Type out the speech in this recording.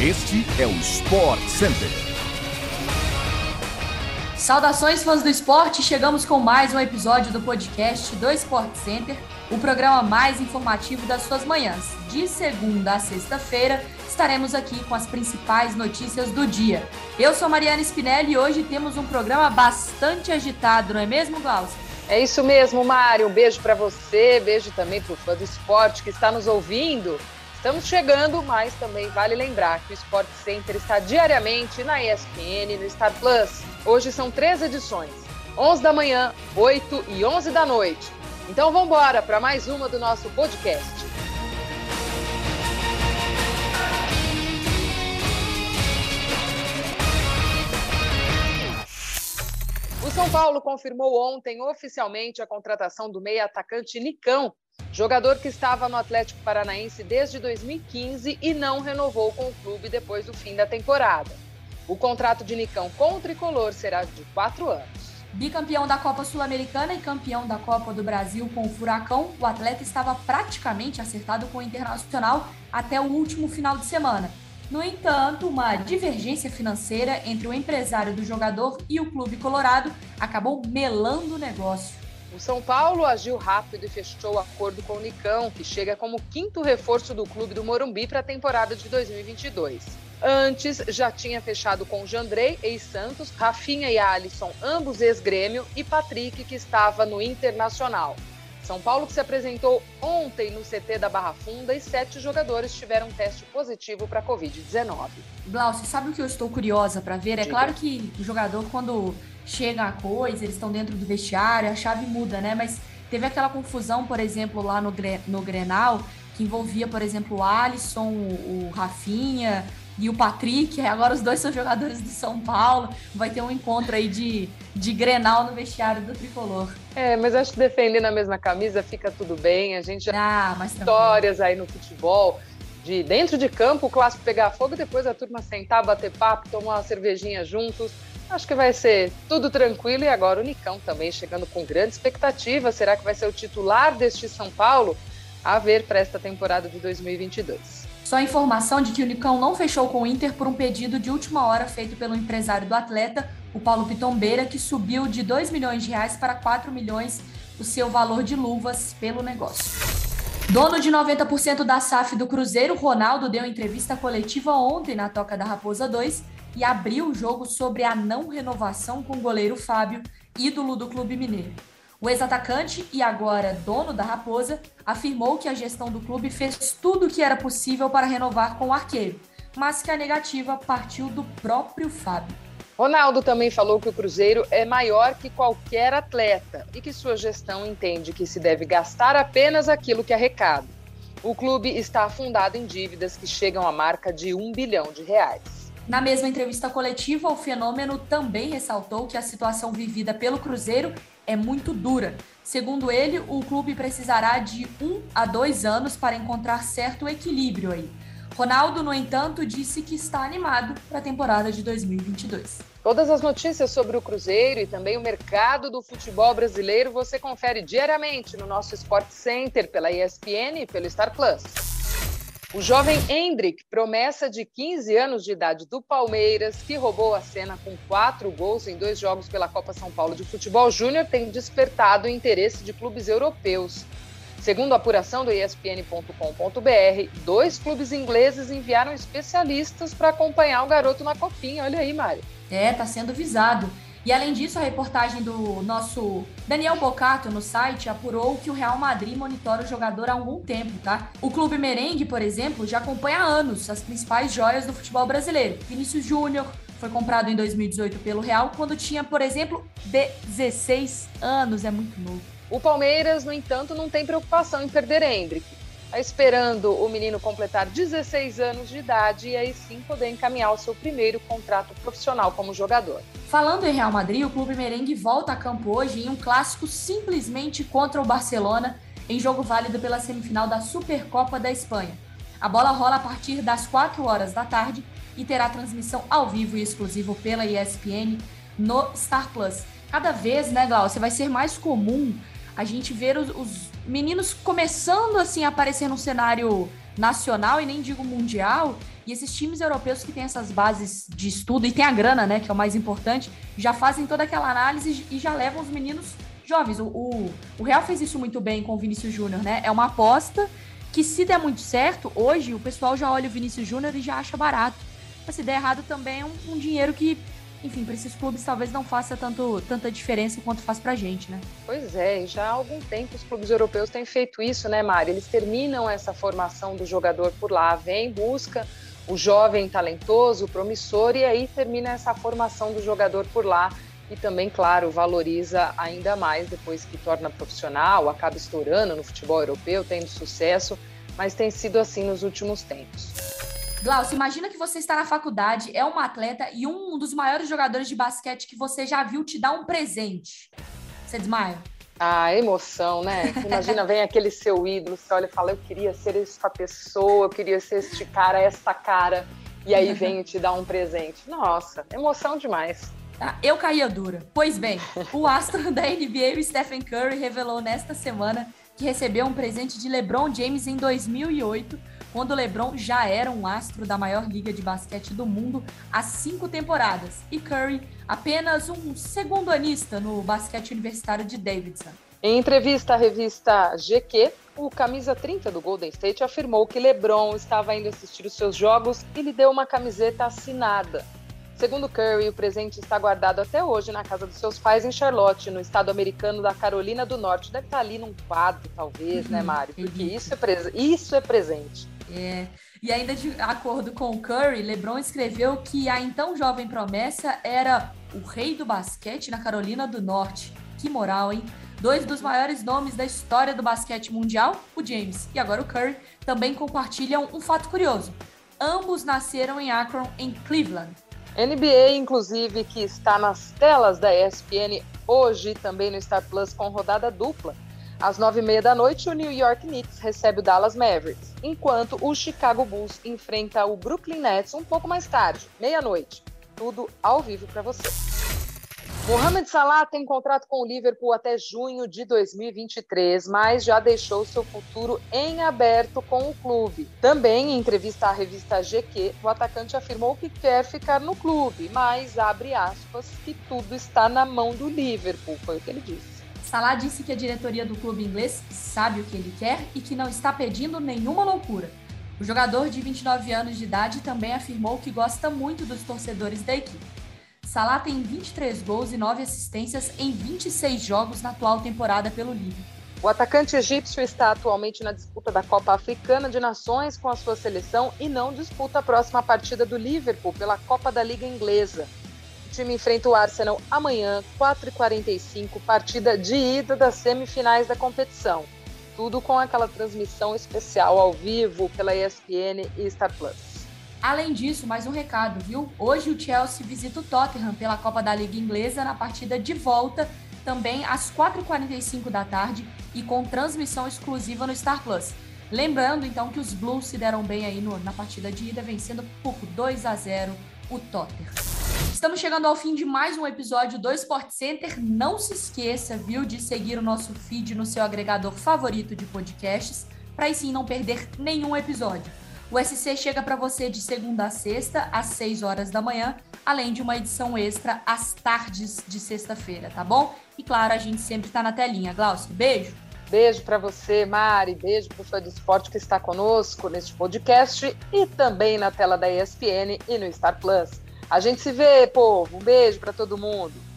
Este é o Sport Center. Saudações, fãs do esporte! Chegamos com mais um episódio do podcast do Sport Center, o programa mais informativo das suas manhãs. De segunda a sexta-feira, estaremos aqui com as principais notícias do dia. Eu sou Mariana Spinelli e hoje temos um programa bastante agitado, não é mesmo, Glaucio? É isso mesmo, Mário. Um beijo para você, beijo também para o fã do esporte que está nos ouvindo. Estamos chegando, mas também vale lembrar que o Sport Center está diariamente na ESPN, no Star Plus. Hoje são três edições: 11 da manhã, 8 e 11 da noite. Então vamos embora para mais uma do nosso podcast. O São Paulo confirmou ontem oficialmente a contratação do meia atacante Nicão Jogador que estava no Atlético Paranaense desde 2015 e não renovou com o clube depois do fim da temporada. O contrato de Nicão com o tricolor será de quatro anos. Bicampeão da Copa Sul-Americana e campeão da Copa do Brasil com o Furacão, o atleta estava praticamente acertado com o Internacional até o último final de semana. No entanto, uma divergência financeira entre o empresário do jogador e o clube colorado acabou melando o negócio. O São Paulo agiu rápido e fechou o acordo com o Nicão, que chega como quinto reforço do clube do Morumbi para a temporada de 2022. Antes, já tinha fechado com Jandrei, ex-Santos, Rafinha e Alisson, ambos ex-grêmio, e Patrick, que estava no Internacional. São Paulo que se apresentou ontem no CT da Barra Funda e sete jogadores tiveram teste positivo para a Covid-19. Glaucio, sabe o que eu estou curiosa para ver? É Diga. claro que o jogador, quando chega a coisa, eles estão dentro do vestiário, a chave muda, né? Mas teve aquela confusão, por exemplo, lá no, no Grenal, que envolvia, por exemplo, o Alisson, o, o Rafinha e o Patrick. Agora os dois são jogadores do São Paulo. Vai ter um encontro aí de, de Grenal no vestiário do Tricolor. É, mas acho que defendendo a mesma camisa fica tudo bem. A gente já ah, mas histórias aí no futebol. De dentro de campo, o clássico pegar fogo, depois a turma sentar, bater papo, tomar uma cervejinha juntos. Acho que vai ser tudo tranquilo e agora o Nicão também chegando com grande expectativa. Será que vai ser o titular deste São Paulo? A ver para esta temporada de 2022. Só a informação de que o Nicão não fechou com o Inter por um pedido de última hora feito pelo empresário do atleta, o Paulo Pitombeira, que subiu de 2 milhões de reais para 4 milhões o seu valor de luvas pelo negócio. Dono de 90% da SAF do Cruzeiro, Ronaldo deu entrevista coletiva ontem na Toca da Raposa 2 e abriu o jogo sobre a não renovação com o goleiro Fábio, ídolo do Clube Mineiro. O ex-atacante e agora dono da Raposa afirmou que a gestão do clube fez tudo o que era possível para renovar com o arqueiro, mas que a negativa partiu do próprio Fábio. Ronaldo também falou que o Cruzeiro é maior que qualquer atleta e que sua gestão entende que se deve gastar apenas aquilo que arrecada. O clube está afundado em dívidas que chegam à marca de um bilhão de reais. Na mesma entrevista coletiva, o fenômeno também ressaltou que a situação vivida pelo Cruzeiro é muito dura. Segundo ele, o clube precisará de um a dois anos para encontrar certo equilíbrio aí. Ronaldo, no entanto, disse que está animado para a temporada de 2022. Todas as notícias sobre o Cruzeiro e também o mercado do futebol brasileiro você confere diariamente no nosso Sport Center pela ESPN e pelo Star Plus. O jovem Hendrick, promessa de 15 anos de idade do Palmeiras, que roubou a cena com quatro gols em dois jogos pela Copa São Paulo de Futebol Júnior, tem despertado o interesse de clubes europeus. Segundo a apuração do ESPN.com.br, dois clubes ingleses enviaram especialistas para acompanhar o garoto na copinha. Olha aí, Mário. É, tá sendo visado. E além disso, a reportagem do nosso Daniel Bocato no site apurou que o Real Madrid monitora o jogador há algum tempo, tá? O clube merengue, por exemplo, já acompanha há anos as principais joias do futebol brasileiro. Vinícius Júnior foi comprado em 2018 pelo Real, quando tinha, por exemplo, 16 anos, é muito novo. O Palmeiras, no entanto, não tem preocupação em perder Hendrick esperando o menino completar 16 anos de idade e aí sim poder encaminhar o seu primeiro contrato profissional como jogador. Falando em Real Madrid, o clube merengue volta a campo hoje em um clássico simplesmente contra o Barcelona, em jogo válido pela semifinal da Supercopa da Espanha. A bola rola a partir das 4 horas da tarde e terá transmissão ao vivo e exclusivo pela ESPN no Star Plus. Cada vez, né, Glaucia, vai ser mais comum a gente ver os, os meninos começando assim a aparecer no cenário nacional e nem digo mundial. E esses times europeus que têm essas bases de estudo e tem a grana, né, que é o mais importante, já fazem toda aquela análise e já levam os meninos jovens. O, o, o Real fez isso muito bem com o Vinícius Júnior, né? É uma aposta que se der muito certo, hoje o pessoal já olha o Vinícius Júnior e já acha barato. Mas se der errado também é um, um dinheiro que enfim, para esses clubes talvez não faça tanto, tanta diferença quanto faz para a gente, né? Pois é, já há algum tempo os clubes europeus têm feito isso, né, Mari? Eles terminam essa formação do jogador por lá, vem, busca o jovem talentoso, promissor, e aí termina essa formação do jogador por lá. E também, claro, valoriza ainda mais depois que torna profissional, acaba estourando no futebol europeu, tendo sucesso, mas tem sido assim nos últimos tempos. Glaucio, imagina que você está na faculdade, é uma atleta e um dos maiores jogadores de basquete que você já viu te dar um presente. Você desmaia? Ah, emoção, né? Imagina, vem aquele seu ídolo, você olha e fala, eu queria ser essa pessoa, eu queria ser este cara, esta cara, e aí vem te dá um presente. Nossa, emoção demais. Ah, eu caía dura. Pois bem, o astro da NBA, o Stephen Curry, revelou nesta semana que recebeu um presente de LeBron James em 2008 quando LeBron já era um astro da maior liga de basquete do mundo há cinco temporadas e Curry apenas um segundo anista no basquete universitário de Davidson. Em entrevista à revista GQ, o camisa 30 do Golden State afirmou que LeBron estava indo assistir os seus jogos e lhe deu uma camiseta assinada. Segundo Curry, o presente está guardado até hoje na casa dos seus pais em Charlotte, no estado americano da Carolina do Norte. Deve estar ali num quadro, talvez, né, uhum, Mário? Porque isso é, isso é presente. É. E ainda de acordo com Curry, LeBron escreveu que a então jovem promessa era o rei do basquete na Carolina do Norte. Que moral, hein? Dois dos maiores nomes da história do basquete mundial, o James e agora o Curry, também compartilham um fato curioso. Ambos nasceram em Akron, em Cleveland. NBA, inclusive, que está nas telas da ESPN hoje, também no Star Plus com rodada dupla. Às nove e meia da noite, o New York Knicks recebe o Dallas Mavericks, enquanto o Chicago Bulls enfrenta o Brooklyn Nets um pouco mais tarde, meia-noite. Tudo ao vivo para você. Mohamed Salah tem contrato com o Liverpool até junho de 2023, mas já deixou seu futuro em aberto com o clube. Também, em entrevista à revista GQ, o atacante afirmou que quer ficar no clube, mas abre aspas que tudo está na mão do Liverpool, foi o que ele disse. Salah disse que a diretoria do clube inglês sabe o que ele quer e que não está pedindo nenhuma loucura. O jogador de 29 anos de idade também afirmou que gosta muito dos torcedores da equipe. Salah tem 23 gols e 9 assistências em 26 jogos na atual temporada pelo Liverpool. O atacante egípcio está atualmente na disputa da Copa Africana de Nações com a sua seleção e não disputa a próxima partida do Liverpool pela Copa da Liga Inglesa time enfrenta o Arsenal amanhã, 4h45, partida de ida das semifinais da competição. Tudo com aquela transmissão especial ao vivo pela ESPN e Star Plus. Além disso, mais um recado, viu? Hoje o Chelsea visita o Tottenham pela Copa da Liga Inglesa na partida de volta, também às 4h45 da tarde e com transmissão exclusiva no Star Plus. Lembrando então que os Blues se deram bem aí no, na partida de ida, vencendo por 2 a 0 o Tottenham. Estamos chegando ao fim de mais um episódio do Sport Center. Não se esqueça, viu, de seguir o nosso feed no seu agregador favorito de podcasts, para aí sim não perder nenhum episódio. O SC chega para você de segunda a sexta, às 6 horas da manhã, além de uma edição extra às tardes de sexta-feira, tá bom? E claro, a gente sempre está na telinha. Glaucio, beijo! Beijo para você, Mari. Beijo para o fã do esporte que está conosco neste podcast e também na tela da ESPN e no Star Plus. A gente se vê, povo. Um beijo para todo mundo.